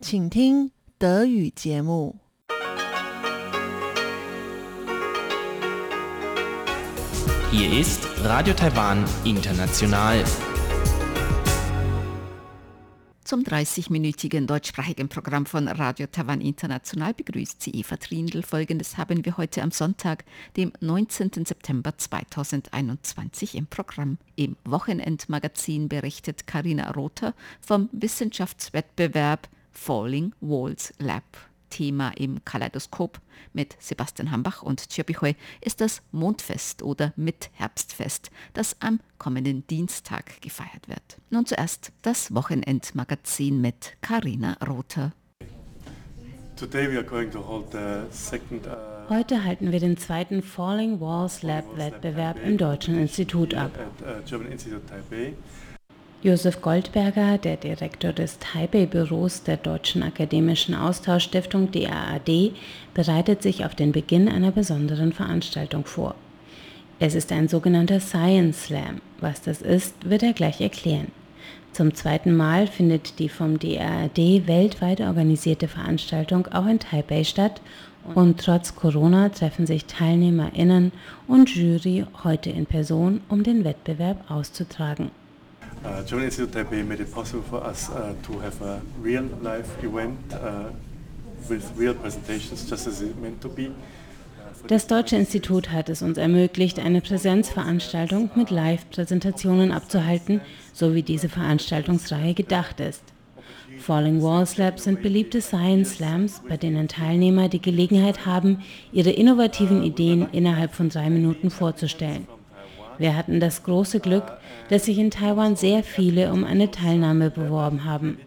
请听德语节目。 Hier ist Radio Taiwan International. Zum 30-minütigen deutschsprachigen Programm von Radio Taiwan International begrüßt sie Eva Trindl. Folgendes haben wir heute am Sonntag, dem 19. September 2021 im Programm. Im Wochenendmagazin berichtet Karina Rother vom Wissenschaftswettbewerb Falling Walls Lab. Thema im Kaleidoskop mit Sebastian Hambach und Tschirpichoi ist das Mondfest oder Mitherbstfest, das am kommenden Dienstag gefeiert wird. Nun zuerst das Wochenendmagazin mit Karina Rother. Today we are going to hold the second uh, Heute halten wir den zweiten Falling Walls Lab Wettbewerb im Deutschen Institut ab. Josef Goldberger, der Direktor des Taipei-Büros der Deutschen Akademischen Austauschstiftung DAAD, bereitet sich auf den Beginn einer besonderen Veranstaltung vor. Es ist ein sogenannter Science Slam. Was das ist, wird er gleich erklären. Zum zweiten Mal findet die vom DAAD weltweit organisierte Veranstaltung auch in Taipei statt und trotz Corona treffen sich TeilnehmerInnen und Jury heute in Person, um den Wettbewerb auszutragen. Uh, German Institute Taipei made it possible for us uh, to have a real life event uh, with real presentations, just as it meant to be. Uh, Das Deutsche Institut hat es uns ermöglicht, eine Präsenzveranstaltung mit Live-Präsentationen abzuhalten, so wie diese Veranstaltungsreihe gedacht ist. Falling Walls Labs sind beliebte Science Slams, bei denen Teilnehmer die Gelegenheit haben, ihre innovativen Ideen innerhalb von drei Minuten vorzustellen. Wir hatten das große Glück, dass sich in Taiwan sehr viele um eine Teilnahme beworben haben.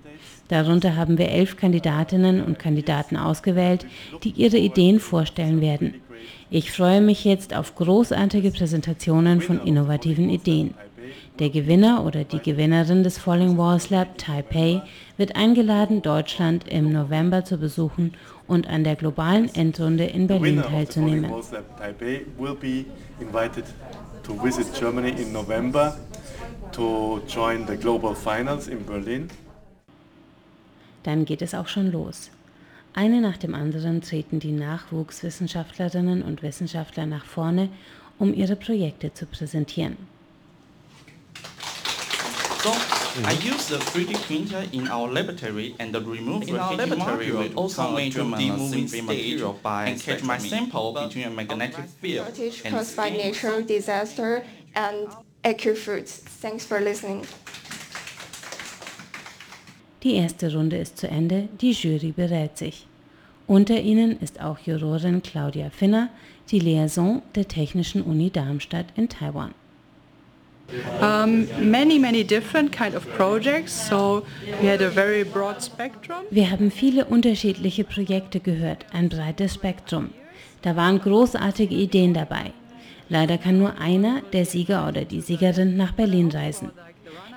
Darunter haben wir elf Kandidatinnen und Kandidaten ausgewählt, die ihre Ideen vorstellen werden. Ich freue mich jetzt auf großartige Präsentationen von innovativen Ideen. Der Gewinner oder die Gewinnerin des Falling Walls Lab Taipei wird eingeladen, Deutschland im November zu besuchen und an der globalen Endrunde in Berlin teilzunehmen. To visit Germany in November to join the global finals in Berlin. Dann geht es auch schon los. Eine nach dem anderen treten die Nachwuchswissenschaftlerinnen und Wissenschaftler nach vorne, um ihre Projekte zu präsentieren. So I use the 3D printer in our laboratory and the remove In our laboratory, material we also become a make a 2D moving moving stage material by and catch my sample between a magnetic field shortage and caused by natural disaster and acute foods. Thanks for listening. Die erste Runde ist zu Ende, die Jury berät sich. Unter ihnen ist auch Jurorin Claudia Finner, die Liaison der Technischen Uni Darmstadt in Taiwan. Wir haben viele unterschiedliche Projekte gehört, ein breites Spektrum. Da waren großartige Ideen dabei. Leider kann nur einer, der Sieger oder die Siegerin, nach Berlin reisen.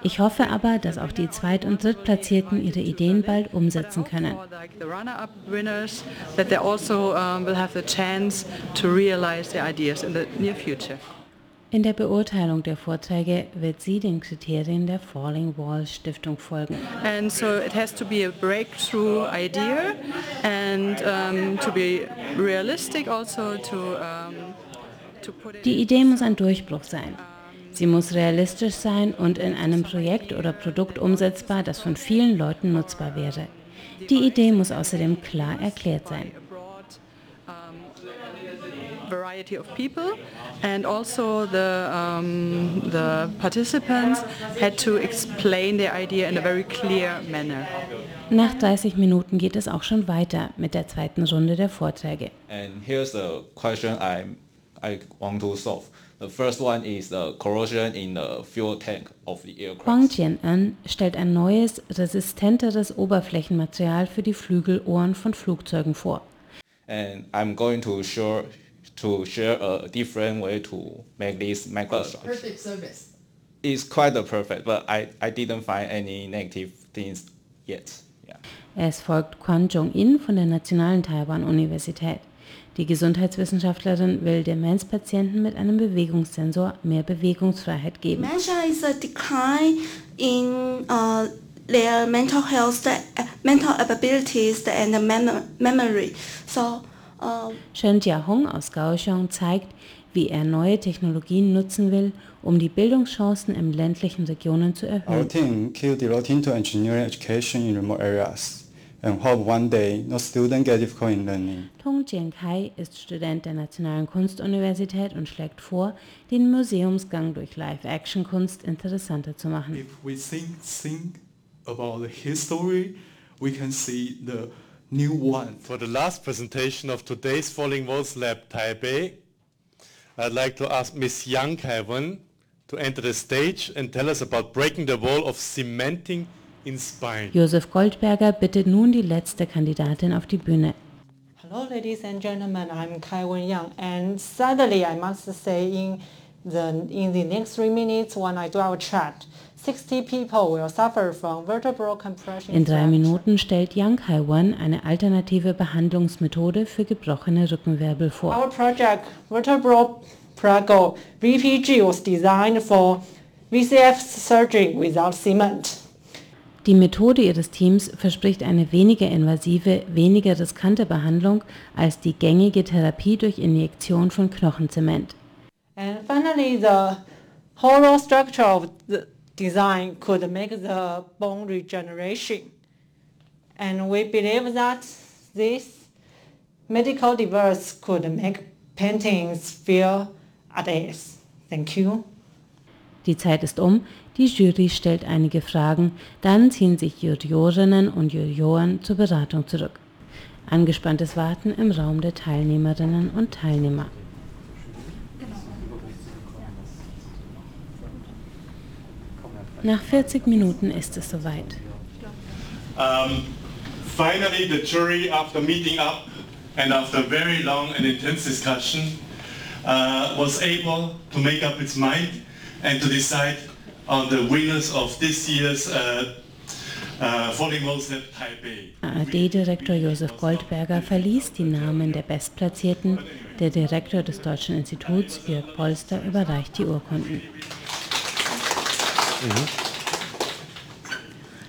Ich hoffe aber, dass auch die Zweit- und Drittplatzierten ihre Ideen bald umsetzen können. In der Beurteilung der Vorträge wird sie den Kriterien der Falling Wall Stiftung folgen. And so it has to be a breakthrough idea and um, to be realistic also to, um, to put it Die Idee muss ein Durchbruch sein. Sie muss realistisch sein und in einem Projekt oder Produkt umsetzbar, das von vielen Leuten nutzbar wäre. Die Idee muss außerdem klar erklärt sein. Variety of people and also the, um, the participants had to explain their idea in a very clear manner. Nach 30 Minuten geht es auch schon weiter mit der zweiten Runde der Vorträge. And here's the question I I want to solve. The first one is the corrosion in the fuel tank of the Huang aircraft. Tian-en stellt ein neues, resistenteres Oberflächenmaterial für die Flügelohren von Flugzeugen vor. And I'm going to share to share a different way to make this microstructure. perfect service. It's quite a perfect, but I, I didn't find any negative things yet. Yeah. Es folgt Quan Jong-in von der Nationalen Taiwan-Universität. Die Gesundheitswissenschaftlerin will Demenzpatienten mit einem Bewegungssensor mehr Bewegungsfreiheit geben. Dementia is a decline in uh, their mental health, mental abilities and mem memory. So, uh, Shen Jiahong aus Kaohsiung zeigt, wie er neue Technologien nutzen will, um die Bildungschancen in ländlichen Regionen zu Our erhöhen. team keep devoting to engineering education in remote areas and hope one day no student get difficult in learning. Tong Jiankai ist Student der Nationalen Kunstuniversität und schlägt vor, den Museumsgang durch Live-Action-Kunst interessanter zu machen. If we think, think about the history, we can see the new one. For the last presentation of today's Falling Walls Lab Taipei, I'd like to ask Miss Yang Kai-wen to enter the stage and tell us about breaking the wall of cementing in spine. Josef Goldberger bittet nun die letzte Kandidatin auf die Bühne. Hello, ladies and gentlemen. I'm Kai Wen Yang, and sadly, I must say, in the in the next three minutes, when I do our chat, 60 people will suffer from vertebral compression. In drei Minuten stellt Yang Kai-wan eine alternative Behandlungsmethode für gebrochene Rückenwirbel vor. Our project, Vertebral Prego VPG, was designed for VCF surgery without cement. Die Methode ihres Teams verspricht eine weniger invasive, weniger riskante Behandlung als die gängige Therapie durch Injektion von Knochenzement. And finally, the hollow structure of the design could make the bone regeneration. And we believe that this medical device could make paintings feel at ease. Thank you. Die Zeit ist um, die Jury stellt einige Fragen, dann ziehen sich Juriorinnen und Juroren zur Beratung zurück. Angespanntes Warten im Raum der Teilnehmerinnen und Teilnehmer. Nach 40 Minuten ist es soweit. Um, finally, the jury, after meeting up and after very long and intense discussion, uh, was able to make up its mind and to decide on the winners of this year's uh, uh. ARD-Direktor Josef Goldberger verließ die Namen der Bestplatzierten. Der Direktor des Deutschen Instituts, Jörg Polster, überreicht die Urkunden.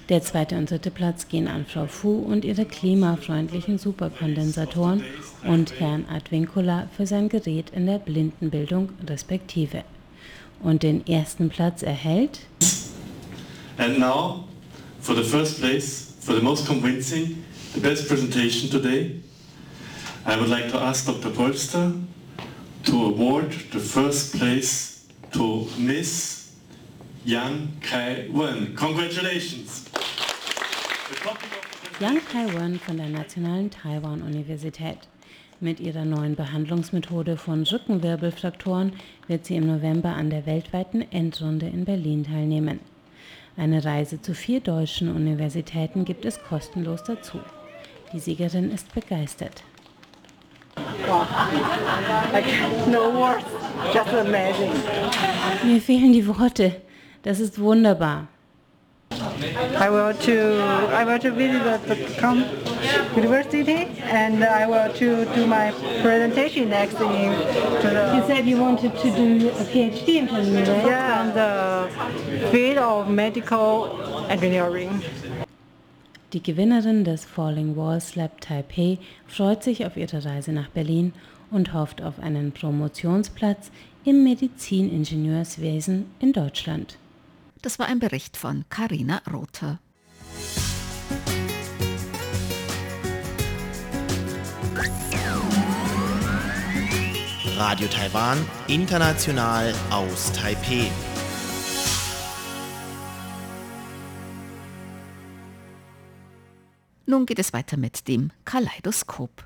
Der zweite und dritte Platz gehen an Frau Fu und ihre klimafreundlichen Superkondensatoren und Herrn Advincula für sein Gerät in der Blindenbildung respektive. Und den ersten Platz erhält And now, for the first place, for the most convincing, the best presentation today, I would like to ask Dr. Polster to award the first place to Miss Yang Kai-wen. Congratulations! Yang Kai-wen von der Nationalen Taiwan-Universität. Mit ihrer neuen Behandlungsmethode von Rückenwirbelfrakturen wird sie im November an der weltweiten Endrunde in Berlin teilnehmen. Eine Reise zu vier deutschen Universitäten gibt es kostenlos dazu. Die Siegerin ist begeistert. Wow. Like, no words, just amazing. Mir fehlen die Worte. Das ist wunderbar. I will to I will to visit the, com- university and I will to do my presentation next in to the. You said you wanted to do a PhD in Germany, right? Yeah, on the field of medical engineering. Die Gewinnerin des Falling Walls Lab Taipei freut sich auf ihre Reise nach Berlin und hofft auf einen Promotionsplatz im Mediziningenieurswesen in Deutschland. Das war ein Bericht von Karina Rother. Radio Taiwan, international aus Taipeh. Nun geht es weiter mit dem Kaleidoskop.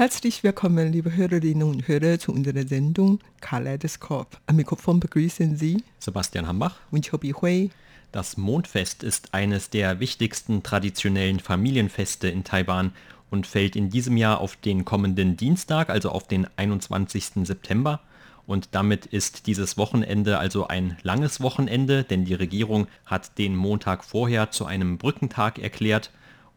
Herzlich willkommen, liebe Hörerinnen und Hörer, zu unserer Sendung Kaleidoskop. Am Mikrofon begrüßen Sie Sebastian Hambach und Chobi Hui. Das Mondfest ist eines der wichtigsten traditionellen Familienfeste in Taiwan und fällt in diesem Jahr auf den kommenden Dienstag, also auf den 21. September. Und damit ist dieses Wochenende also ein langes Wochenende, denn die Regierung hat den Montag vorher zu einem Brückentag erklärt.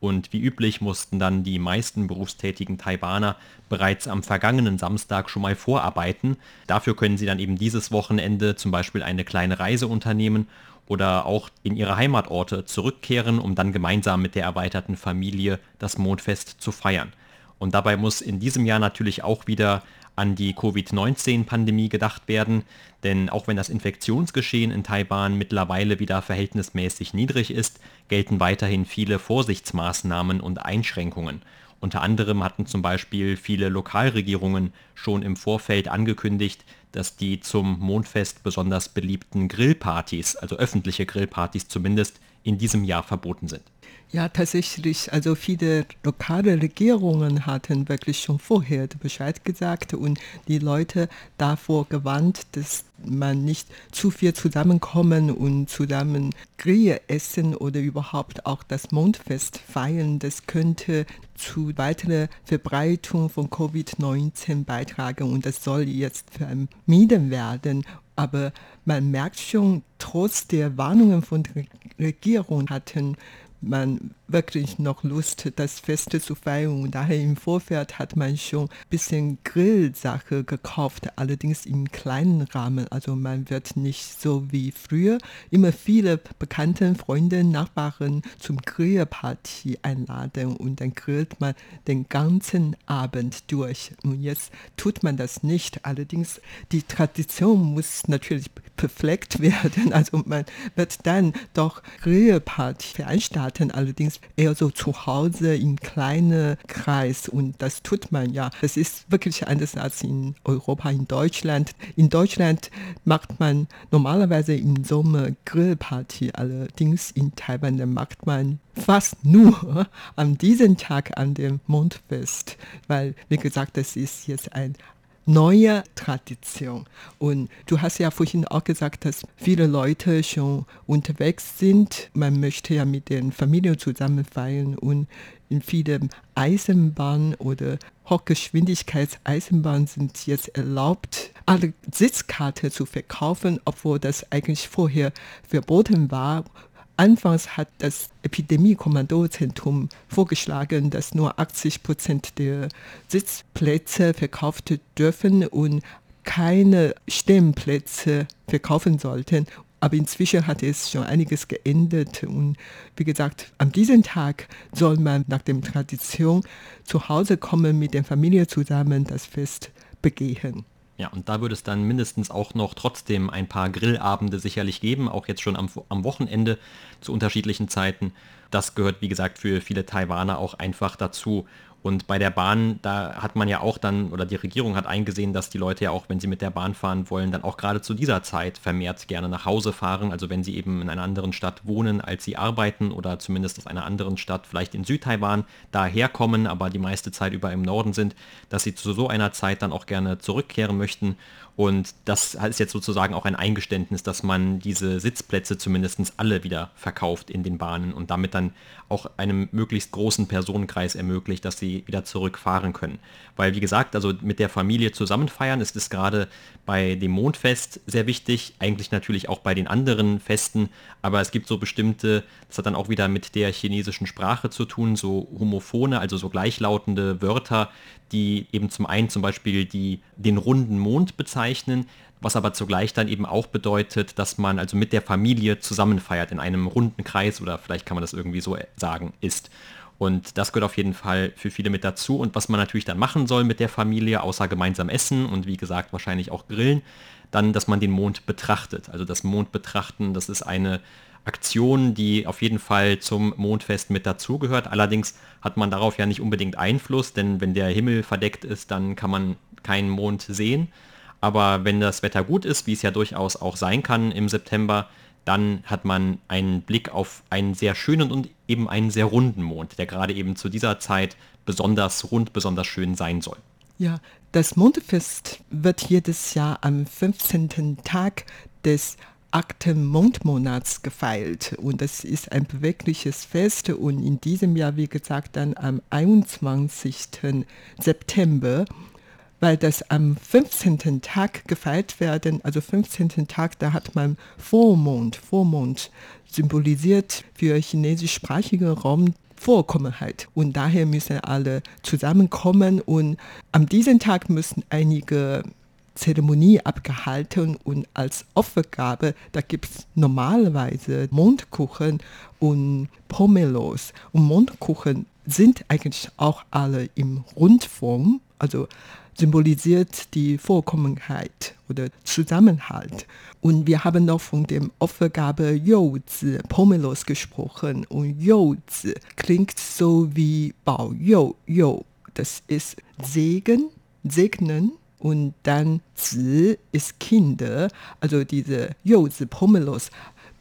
Und wie üblich mussten dann die meisten berufstätigen Taiwaner bereits am vergangenen Samstag schon mal vorarbeiten. Dafür können sie dann eben dieses Wochenende zum Beispiel eine kleine Reise unternehmen oder auch in ihre Heimatorte zurückkehren, um dann gemeinsam mit der erweiterten Familie das Mondfest zu feiern. Und dabei muss in diesem Jahr natürlich auch wieder an die Covid-19-Pandemie gedacht werden, denn auch wenn das Infektionsgeschehen in Taiwan mittlerweile wieder verhältnismäßig niedrig ist, gelten weiterhin viele Vorsichtsmaßnahmen und Einschränkungen. Unter anderem hatten zum Beispiel viele Lokalregierungen schon im Vorfeld angekündigt, dass die zum Mondfest besonders beliebten Grillpartys, also öffentliche Grillpartys zumindest, in diesem Jahr verboten sind. Ja, tatsächlich. Also viele lokale Regierungen hatten wirklich schon vorher Bescheid gesagt und die Leute davor gewarnt, dass man nicht zu viel zusammenkommen und zusammen Grill essen oder überhaupt auch das Mondfest feiern. Das könnte zu weiterer Verbreitung von Covid-19 beitragen und das soll jetzt vermieden werden. Aber man merkt schon, trotz der Warnungen von der Regierung hatten man wirklich noch Lust, das Fest zu feiern. Und daher im Vorfeld hat man schon ein bisschen Grillsache gekauft, allerdings im kleinen Rahmen. Also man wird nicht so wie früher immer viele bekannte Freunde, Nachbarn zum Grillparty einladen und dann grillt man den ganzen Abend durch. Und jetzt tut man das nicht. Allerdings die Tradition muss natürlich befleckt werden. Also man wird dann doch Grillparty veranstalten, allerdings eher so zu Hause im kleinen Kreis und das tut man ja. Das ist wirklich anders als in Europa, in Deutschland. In Deutschland macht man normalerweise im Sommer Grillparty, allerdings in Taiwan macht man fast nur an diesem Tag an dem Mondfest, weil wie gesagt, das ist jetzt ein neue Tradition. Und du hast ja vorhin auch gesagt, dass viele Leute schon unterwegs sind. Man möchte ja mit den Familien zusammen feiern und in vielen Eisenbahnen oder Hochgeschwindigkeitseisenbahnen sind jetzt erlaubt, alle Sitzkarte zu verkaufen, obwohl das eigentlich vorher verboten war Anfangs hat das Epidemie-Kommandozentrum vorgeschlagen, dass nur 80 Prozent der Sitzplätze verkauft dürfen und keine Stemmplätze verkaufen sollten. Aber inzwischen hat es schon einiges geändert. Und wie gesagt, an diesem Tag soll man nach der Tradition zu Hause kommen, mit der Familie zusammen das Fest begehen. Ja, und da würde es dann mindestens auch noch trotzdem ein paar Grillabende sicherlich geben, auch jetzt schon am, am Wochenende zu unterschiedlichen Zeiten. Das gehört, wie gesagt, für viele Taiwaner auch einfach dazu. Und bei der Bahn, da hat man ja auch dann, oder die Regierung hat eingesehen, dass die Leute ja auch, wenn sie mit der Bahn fahren wollen, dann auch gerade zu dieser Zeit vermehrt gerne nach Hause fahren. Also wenn sie eben in einer anderen Stadt wohnen, als sie arbeiten oder zumindest aus einer anderen Stadt, vielleicht in Südtaiwan, daherkommen, aber die meiste Zeit über im Norden sind, dass sie zu so einer Zeit dann auch gerne zurückkehren möchten und das ist jetzt sozusagen auch ein Eingeständnis, dass man diese Sitzplätze zumindest alle wieder verkauft in den Bahnen und damit dann auch einem möglichst großen Personenkreis ermöglicht, dass sie wieder zurückfahren können. Weil wie gesagt, also mit der Familie zusammen feiern ist es gerade bei dem Mondfest sehr wichtig, eigentlich natürlich auch bei den anderen Festen, aber es gibt so bestimmte, das hat dann auch wieder mit der chinesischen Sprache zu tun, so homophone, also so gleichlautende Wörter, die eben zum einen zum Beispiel die, den runden Mond bezeichnen, was aber zugleich dann eben auch bedeutet, dass man also mit der Familie zusammen feiert in einem runden Kreis oder vielleicht kann man das irgendwie so sagen, ist. Und das gehört auf jeden Fall für viele mit dazu. Und was man natürlich dann machen soll mit der Familie, außer gemeinsam essen und wie gesagt wahrscheinlich auch grillen, dann, dass man den Mond betrachtet. Also das Mond betrachten, das ist eine Aktion, die auf jeden Fall zum Mondfest mit dazugehört. Allerdings hat man darauf ja nicht unbedingt Einfluss, denn wenn der Himmel verdeckt ist, dann kann man keinen Mond sehen. Aber wenn das Wetter gut ist, wie es ja durchaus auch sein kann im September, dann hat man einen Blick auf einen sehr schönen und eben einen sehr runden Mond, der gerade eben zu dieser Zeit besonders rund, besonders schön sein soll. Ja, das Mondfest wird jedes Jahr am 15. Tag des achten Mondmonats gefeilt und das ist ein bewegliches Fest und in diesem Jahr, wie gesagt, dann am 21. September, weil das am 15. Tag gefeiert werden, also 15. Tag, da hat man Vormond, Vormond symbolisiert für chinesischsprachigen Raum Vorkommenheit. Und daher müssen alle zusammenkommen und an diesem Tag müssen einige Zeremonie abgehalten und als Opfergabe, da gibt es normalerweise Mondkuchen und Pomelos. Und Mondkuchen sind eigentlich auch alle im Rundform, also symbolisiert die Vorkommenheit oder Zusammenhalt. Und wir haben noch von dem Opfergabe Youzi, Pomelos gesprochen. Und Youzi klingt so wie Bao You, You. Das ist Segen, segnen und dann Zi ist Kinder, also diese Youzi Pomelos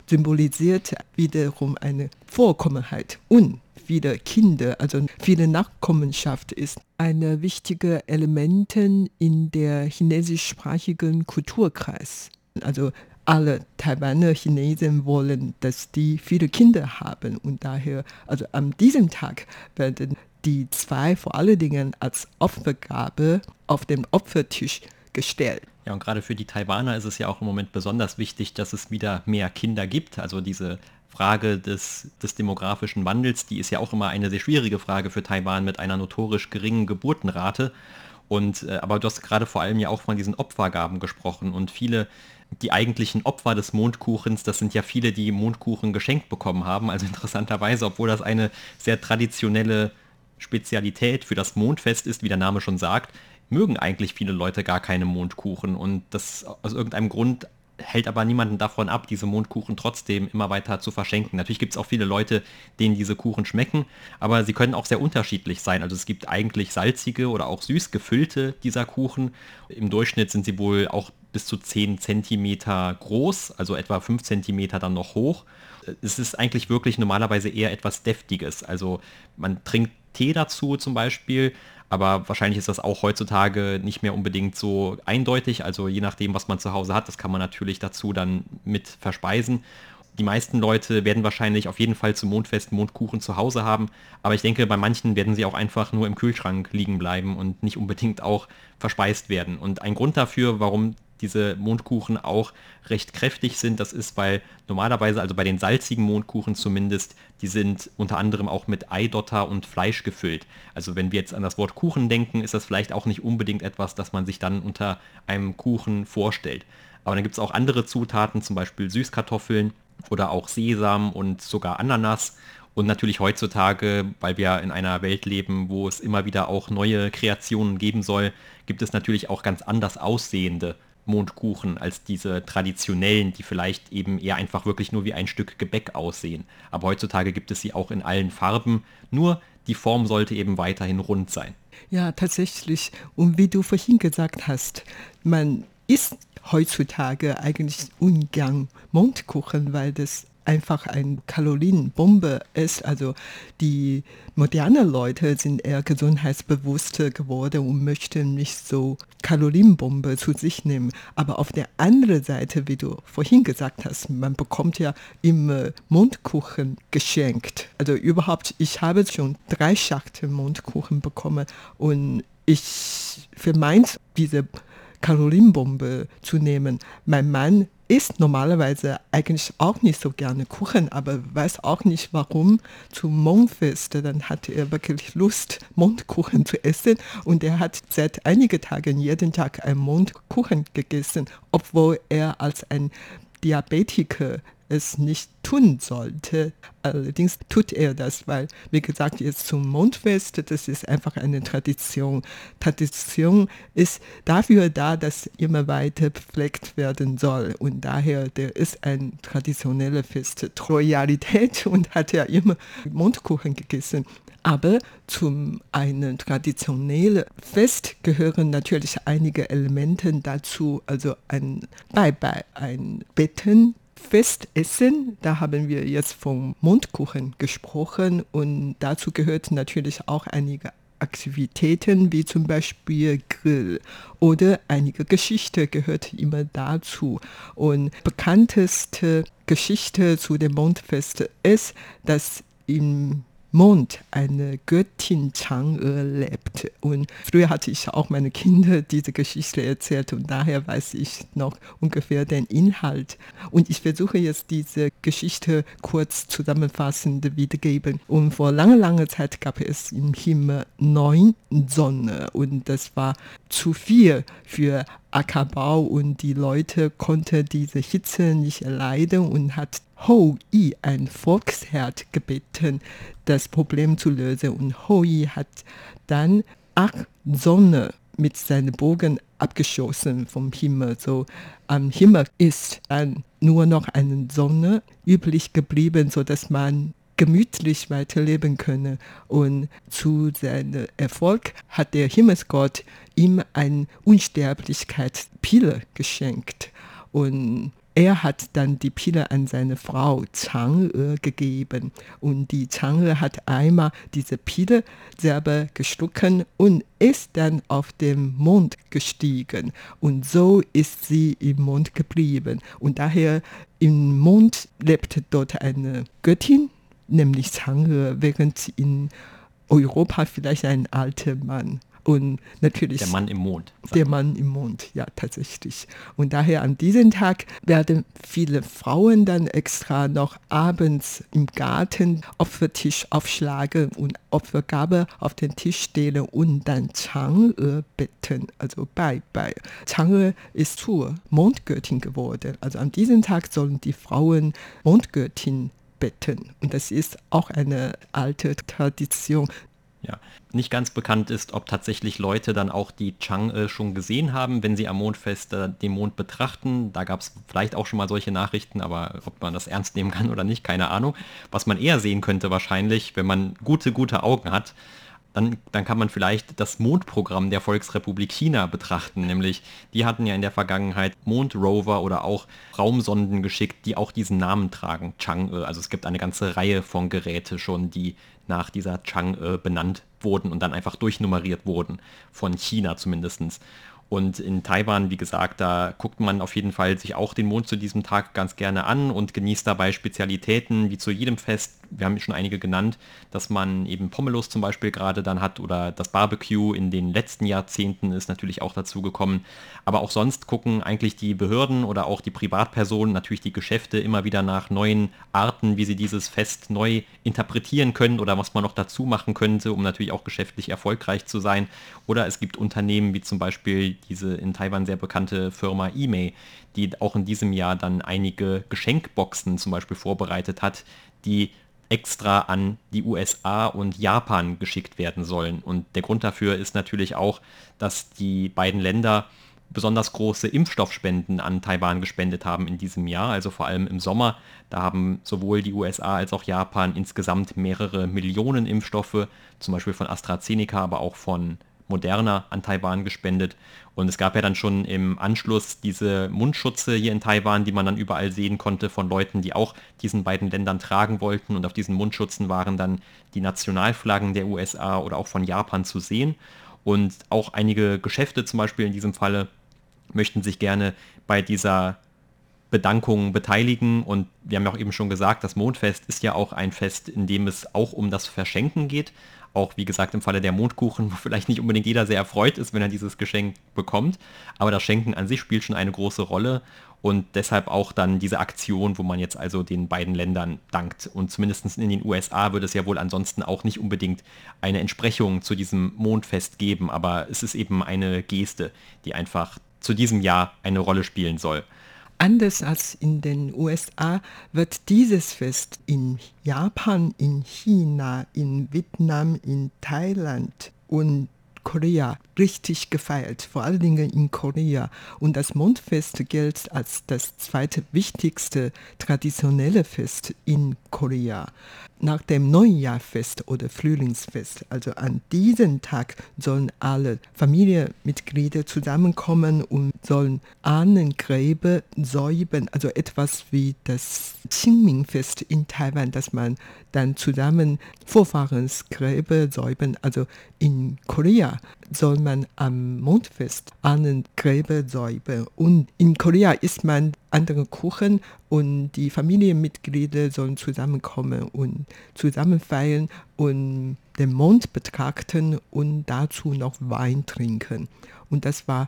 symbolisiert wiederum eine Vorkommenheit und viele Kinder, also viele Nachkommenschaft ist ein wichtiger Element in der chinesischsprachigen Kulturkreis. Also alle Taiwaner Chinesen wollen, dass die viele Kinder haben. Und daher, also an diesem Tag werden die zwei vor allen Dingen als Opfergabe auf den Opfertisch gestellt. Ja, und gerade für die Taiwaner ist es ja auch im Moment besonders wichtig, dass es wieder mehr Kinder gibt. Also diese Frage des, des demografischen Wandels, die ist ja auch immer eine sehr schwierige Frage für Taiwan mit einer notorisch geringen Geburtenrate. Und, äh, aber du hast gerade vor allem ja auch von diesen Opfergaben gesprochen und viele, die eigentlichen Opfer des Mondkuchens, das sind ja viele, die Mondkuchen geschenkt bekommen haben. Also interessanterweise, obwohl das eine sehr traditionelle Spezialität für das Mondfest ist, wie der Name schon sagt, mögen eigentlich viele Leute gar keine Mondkuchen und das aus irgendeinem Grund hält aber niemanden davon ab, diese Mondkuchen trotzdem immer weiter zu verschenken. Natürlich gibt es auch viele Leute, denen diese Kuchen schmecken, aber sie können auch sehr unterschiedlich sein. Also es gibt eigentlich salzige oder auch süß gefüllte dieser Kuchen. Im Durchschnitt sind sie wohl auch bis zu 10 cm groß, also etwa 5 cm dann noch hoch. Es ist eigentlich wirklich normalerweise eher etwas Deftiges. Also man trinkt Tee dazu zum Beispiel, aber wahrscheinlich ist das auch heutzutage nicht mehr unbedingt so eindeutig. Also je nachdem, was man zu Hause hat, das kann man natürlich dazu dann mit verspeisen. Die meisten Leute werden wahrscheinlich auf jeden Fall zum Mondfest Mondkuchen zu Hause haben, aber ich denke, bei manchen werden sie auch einfach nur im Kühlschrank liegen bleiben und nicht unbedingt auch verspeist werden. Und ein Grund dafür, warum diese Mondkuchen auch recht kräftig sind. Das ist, weil normalerweise, also bei den salzigen Mondkuchen zumindest, die sind unter anderem auch mit Eidotter und Fleisch gefüllt. Also wenn wir jetzt an das Wort Kuchen denken, ist das vielleicht auch nicht unbedingt etwas, das man sich dann unter einem Kuchen vorstellt. Aber dann gibt es auch andere Zutaten, zum Beispiel Süßkartoffeln oder auch Sesam und sogar Ananas. Und natürlich heutzutage, weil wir in einer Welt leben, wo es immer wieder auch neue Kreationen geben soll, gibt es natürlich auch ganz anders aussehende Mondkuchen als diese traditionellen, die vielleicht eben eher einfach wirklich nur wie ein Stück Gebäck aussehen. Aber heutzutage gibt es sie auch in allen Farben, nur die Form sollte eben weiterhin rund sein. Ja, tatsächlich. Und wie du vorhin gesagt hast, man isst heutzutage eigentlich ungern Mondkuchen, weil das einfach eine Kalorienbombe ist. Also die modernen Leute sind eher gesundheitsbewusster geworden und möchten nicht so Kalorienbombe zu sich nehmen. Aber auf der anderen Seite, wie du vorhin gesagt hast, man bekommt ja immer Mundkuchen geschenkt. Also überhaupt, ich habe schon drei Schachtel Mundkuchen bekommen und ich vermeint diese Kalorienbombe zu nehmen. Mein Mann isst normalerweise eigentlich auch nicht so gerne Kuchen, aber weiß auch nicht warum. Zum Mondfest, dann hat er wirklich Lust, Mondkuchen zu essen und er hat seit einigen Tagen jeden Tag einen Mondkuchen gegessen, obwohl er als ein Diabetiker es nicht tun sollte. Allerdings tut er das, weil, wie gesagt, jetzt zum Mondfest, das ist einfach eine Tradition. Tradition ist dafür da, dass immer weiter gepflegt werden soll. Und daher, der ist ein traditionelles Fest. Royalität und hat ja immer Mondkuchen gegessen. Aber zum einen traditionellen Fest gehören natürlich einige Elemente dazu, also ein Beibai, ein Betten, Festessen, da haben wir jetzt vom Mundkuchen gesprochen und dazu gehört natürlich auch einige Aktivitäten wie zum Beispiel Grill oder einige Geschichte gehört immer dazu. Und bekannteste Geschichte zu dem Mondfest ist, dass im Mond eine Göttin Chang'e lebt. Und früher hatte ich auch meine Kinder diese Geschichte erzählt und daher weiß ich noch ungefähr den Inhalt. Und ich versuche jetzt diese Geschichte kurz zusammenfassend wiedergeben. Und vor langer, langer Zeit gab es im Himmel neun Sonne und das war zu viel für Ackerbau und die Leute konnten diese Hitze nicht erleiden und hat Hou Yi, ein Volksherd, gebeten, das Problem zu lösen. Und Hou Yi hat dann acht Sonne mit seinem Bogen abgeschossen vom Himmel. So am Himmel ist dann nur noch eine Sonne übrig geblieben, sodass man gemütlich weiterleben könne. Und zu seinem Erfolg hat der Himmelsgott ihm eine Unsterblichkeitspille geschenkt. Und er hat dann die Pille an seine Frau Chang'e gegeben. Und die Chang'e hat einmal diese Pille selber geschlucken und ist dann auf den Mond gestiegen. Und so ist sie im Mond geblieben. Und daher im Mond lebte dort eine Göttin, nämlich Chang'e, während in Europa vielleicht ein alter Mann und natürlich. Der Mann im Mond. Der Mann im Mond, ja, tatsächlich. Und daher an diesem Tag werden viele Frauen dann extra noch abends im Garten Opfertisch aufschlagen und Opfergabe auf den Tisch stellen und dann Chang'e beten, also Bai Bai. Chang'e ist zur Mondgöttin geworden. Also an diesem Tag sollen die Frauen Mondgöttin beten. Und das ist auch eine alte Tradition. Ja, nicht ganz bekannt ist, ob tatsächlich Leute dann auch die Chang'e schon gesehen haben, wenn sie am Mondfest äh, den Mond betrachten. Da gab es vielleicht auch schon mal solche Nachrichten, aber ob man das ernst nehmen kann oder nicht, keine Ahnung. Was man eher sehen könnte wahrscheinlich, wenn man gute, gute Augen hat, dann, dann kann man vielleicht das Mondprogramm der Volksrepublik China betrachten. Nämlich, die hatten ja in der Vergangenheit Mondrover oder auch Raumsonden geschickt, die auch diesen Namen tragen, Chang'e. Also es gibt eine ganze Reihe von Geräte schon, die nach dieser Chang'e benannt wurden und dann einfach durchnummeriert wurden, von China zumindest. Und in Taiwan, wie gesagt, da guckt man auf jeden Fall sich auch den Mond zu diesem Tag ganz gerne an und genießt dabei Spezialitäten, wie zu jedem Fest. Wir haben schon einige genannt, dass man eben Pommelos zum Beispiel gerade dann hat oder das Barbecue in den letzten Jahrzehnten ist natürlich auch dazu gekommen. Aber auch sonst gucken eigentlich die Behörden oder auch die Privatpersonen, natürlich die Geschäfte immer wieder nach neuen Arten, wie sie dieses Fest neu interpretieren können oder was man noch dazu machen könnte, um natürlich auch geschäftlich erfolgreich zu sein. Oder es gibt Unternehmen wie zum Beispiel diese in Taiwan sehr bekannte Firma eMay, die auch in diesem Jahr dann einige Geschenkboxen zum Beispiel vorbereitet hat, die extra an die USA und Japan geschickt werden sollen. Und der Grund dafür ist natürlich auch, dass die beiden Länder besonders große Impfstoffspenden an Taiwan gespendet haben in diesem Jahr, also vor allem im Sommer. Da haben sowohl die USA als auch Japan insgesamt mehrere Millionen Impfstoffe, zum Beispiel von AstraZeneca, aber auch von Moderna an Taiwan gespendet. Und es gab ja dann schon im Anschluss diese Mundschutze hier in Taiwan, die man dann überall sehen konnte von Leuten, die auch diesen beiden Ländern tragen wollten. Und auf diesen Mundschutzen waren dann die Nationalflaggen der USA oder auch von Japan zu sehen. Und auch einige Geschäfte zum Beispiel in diesem Falle möchten sich gerne bei dieser Bedankung beteiligen. Und wir haben ja auch eben schon gesagt, das Mondfest ist ja auch ein Fest, in dem es auch um das Verschenken geht. Auch wie gesagt im Falle der Mondkuchen, wo vielleicht nicht unbedingt jeder sehr erfreut ist, wenn er dieses Geschenk bekommt. Aber das Schenken an sich spielt schon eine große Rolle und deshalb auch dann diese Aktion, wo man jetzt also den beiden Ländern dankt. Und zumindest in den USA wird es ja wohl ansonsten auch nicht unbedingt eine Entsprechung zu diesem Mondfest geben, aber es ist eben eine Geste, die einfach zu diesem Jahr eine Rolle spielen soll. Anders als in den USA wird dieses Fest in Japan, in China, in Vietnam, in Thailand und Korea richtig gefeiert, vor allen Dingen in Korea. Und das Mondfest gilt als das zweite wichtigste traditionelle Fest in Korea nach dem Neujahrfest oder Frühlingsfest. Also an diesem Tag sollen alle Familienmitglieder zusammenkommen und sollen Ahnengräber säuben, also etwas wie das Qingming-Fest in Taiwan, dass man dann zusammen Vorfahrensgräber säuben. Also in Korea soll man am Mondfest Ahnengräber säuben. Und in Korea isst man andere Kuchen und die Familienmitglieder sollen zusammenkommen und zusammen feiern und den Mond betrachten und dazu noch Wein trinken. Und das war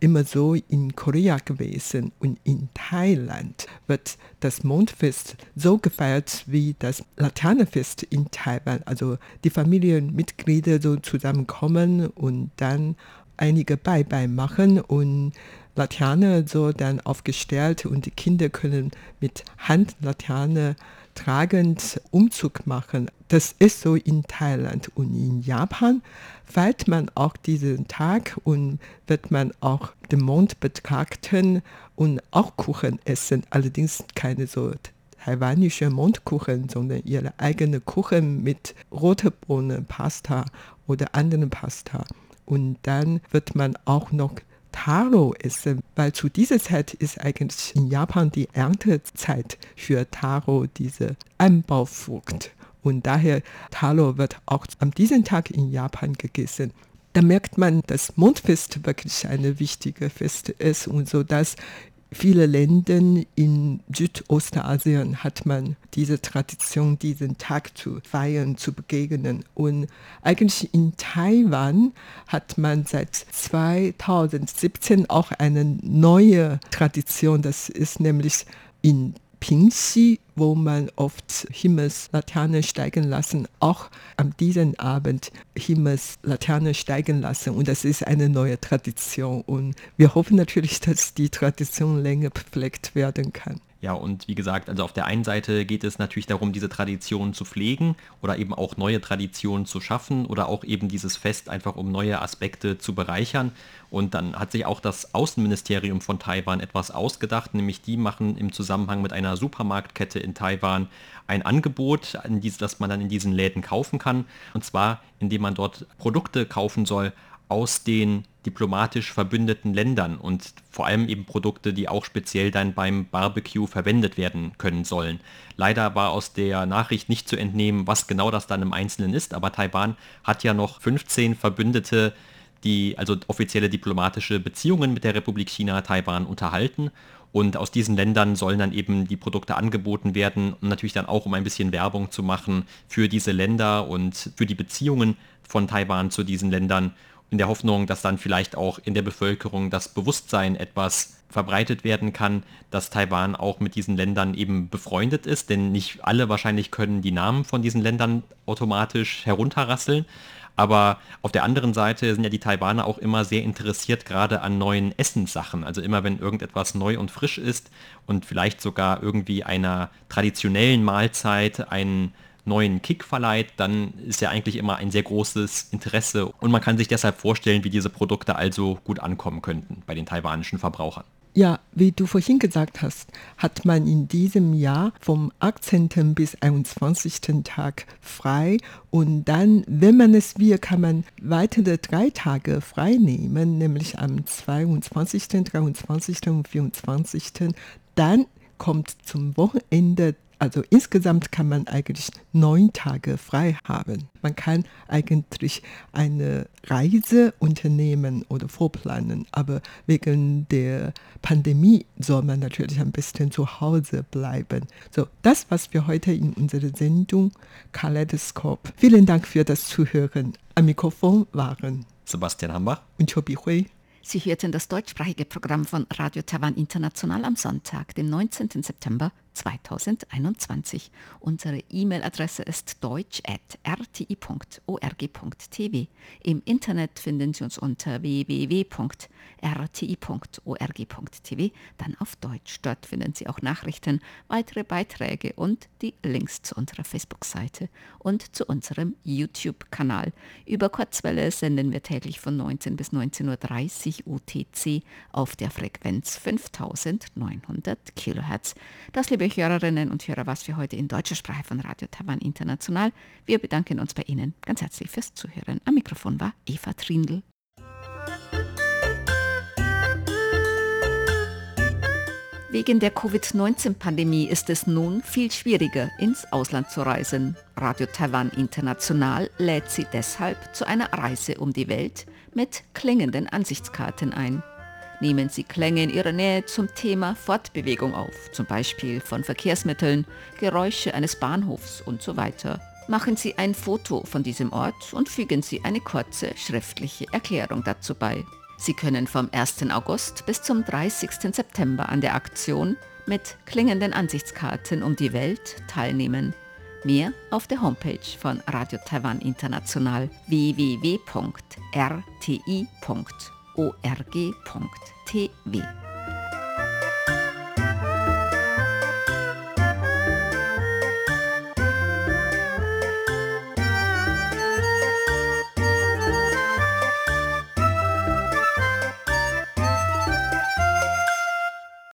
immer so in Korea gewesen und in Thailand wird das Mondfest so gefeiert wie das Laternenfest in Taiwan. Also die Familienmitglieder so zusammenkommen und dann einige Bye-Bye machen und Laterne so dann aufgestellt und die Kinder können mit Handlaterne tragend Umzug machen. Das ist so in Thailand und in Japan feiert man auch diesen Tag und wird man auch den Mond betrachten und auch Kuchen essen. Allerdings keine so taiwanische Mondkuchen, sondern ihre eigene Kuchen mit roter Bohnen, Pasta oder anderen Pasta. Und dann wird man auch noch Taro essen, weil zu dieser Zeit ist eigentlich in Japan die Erntezeit für Taro, diese Anbaufrucht. Und daher Taro wird auch an diesem Tag in Japan gegessen. Da merkt man, dass Mondfest wirklich eine wichtige Fest ist und so dass viele Länder in Südostasien hat man diese Tradition, diesen Tag zu feiern, zu begegnen. Und eigentlich in Taiwan hat man seit 2017 auch eine neue Tradition. Das ist nämlich in Pingxi, wo man oft Himmelslaterne steigen lassen, auch am diesen Abend Himmelslaterne steigen lassen. Und das ist eine neue Tradition. Und wir hoffen natürlich, dass die Tradition länger gepflegt werden kann. Ja, und wie gesagt, also auf der einen Seite geht es natürlich darum, diese Traditionen zu pflegen oder eben auch neue Traditionen zu schaffen oder auch eben dieses Fest einfach um neue Aspekte zu bereichern. Und dann hat sich auch das Außenministerium von Taiwan etwas ausgedacht, nämlich die machen im Zusammenhang mit einer Supermarktkette in Taiwan ein Angebot, das man dann in diesen Läden kaufen kann. Und zwar, indem man dort Produkte kaufen soll aus den diplomatisch verbündeten Ländern und vor allem eben Produkte, die auch speziell dann beim Barbecue verwendet werden können sollen. Leider war aus der Nachricht nicht zu entnehmen, was genau das dann im Einzelnen ist, aber Taiwan hat ja noch 15 Verbündete, die also offizielle diplomatische Beziehungen mit der Republik China Taiwan unterhalten und aus diesen Ländern sollen dann eben die Produkte angeboten werden und natürlich dann auch, um ein bisschen Werbung zu machen für diese Länder und für die Beziehungen von Taiwan zu diesen Ländern in der Hoffnung, dass dann vielleicht auch in der Bevölkerung das Bewusstsein etwas verbreitet werden kann, dass Taiwan auch mit diesen Ländern eben befreundet ist, denn nicht alle wahrscheinlich können die Namen von diesen Ländern automatisch herunterrasseln. Aber auf der anderen Seite sind ja die Taiwaner auch immer sehr interessiert gerade an neuen Essenssachen. Also immer wenn irgendetwas neu und frisch ist und vielleicht sogar irgendwie einer traditionellen Mahlzeit einen neuen Kick verleiht, dann ist ja eigentlich immer ein sehr großes Interesse und man kann sich deshalb vorstellen, wie diese Produkte also gut ankommen könnten bei den taiwanischen Verbrauchern. Ja, wie du vorhin gesagt hast, hat man in diesem Jahr vom 18. bis 21. Tag frei und dann, wenn man es will, kann man weitere drei Tage frei nehmen, nämlich am 22., 23. und 24. Dann kommt zum Wochenende also insgesamt kann man eigentlich neun Tage frei haben. Man kann eigentlich eine Reise unternehmen oder vorplanen, aber wegen der Pandemie soll man natürlich ein bisschen zu Hause bleiben. So, das, was wir heute in unserer Sendung Kaleidoskop. Vielen Dank für das Zuhören. Am Mikrofon waren Sebastian Hambach und Chobi Hui. Sie hörten das deutschsprachige Programm von Radio Taiwan International am Sonntag, dem 19. September 2021. Unsere E-Mail-Adresse ist deutsch.rti.org.tv. Im Internet finden Sie uns unter www.rti.org.tv, dann auf Deutsch. Dort finden Sie auch Nachrichten, weitere Beiträge und die Links zu unserer Facebook-Seite und zu unserem YouTube-Kanal. Über Kurzwelle senden wir täglich von 19 bis 19.30 Uhr UTC auf der Frequenz 5900 kHz. Das, liebe liebe Hörerinnen und Hörer, was für heute in deutscher Sprache von Radio Taiwan International. Wir bedanken uns bei Ihnen ganz herzlich fürs Zuhören. Am Mikrofon war Eva Trindl. Wegen der Covid-19-Pandemie ist es nun viel schwieriger, ins Ausland zu reisen. Radio Taiwan International lädt Sie deshalb zu einer Reise um die Welt mit klingenden Ansichtskarten ein. Nehmen Sie Klänge in Ihrer Nähe zum Thema Fortbewegung auf, zum Beispiel von Verkehrsmitteln, Geräusche eines Bahnhofs und so weiter. Machen Sie ein Foto von diesem Ort und fügen Sie eine kurze schriftliche Erklärung dazu bei. Sie können vom 1. August bis zum 30. September an der Aktion mit klingenden Ansichtskarten um die Welt teilnehmen. Mehr auf der Homepage von Radio Taiwan International www.rti.org.tw.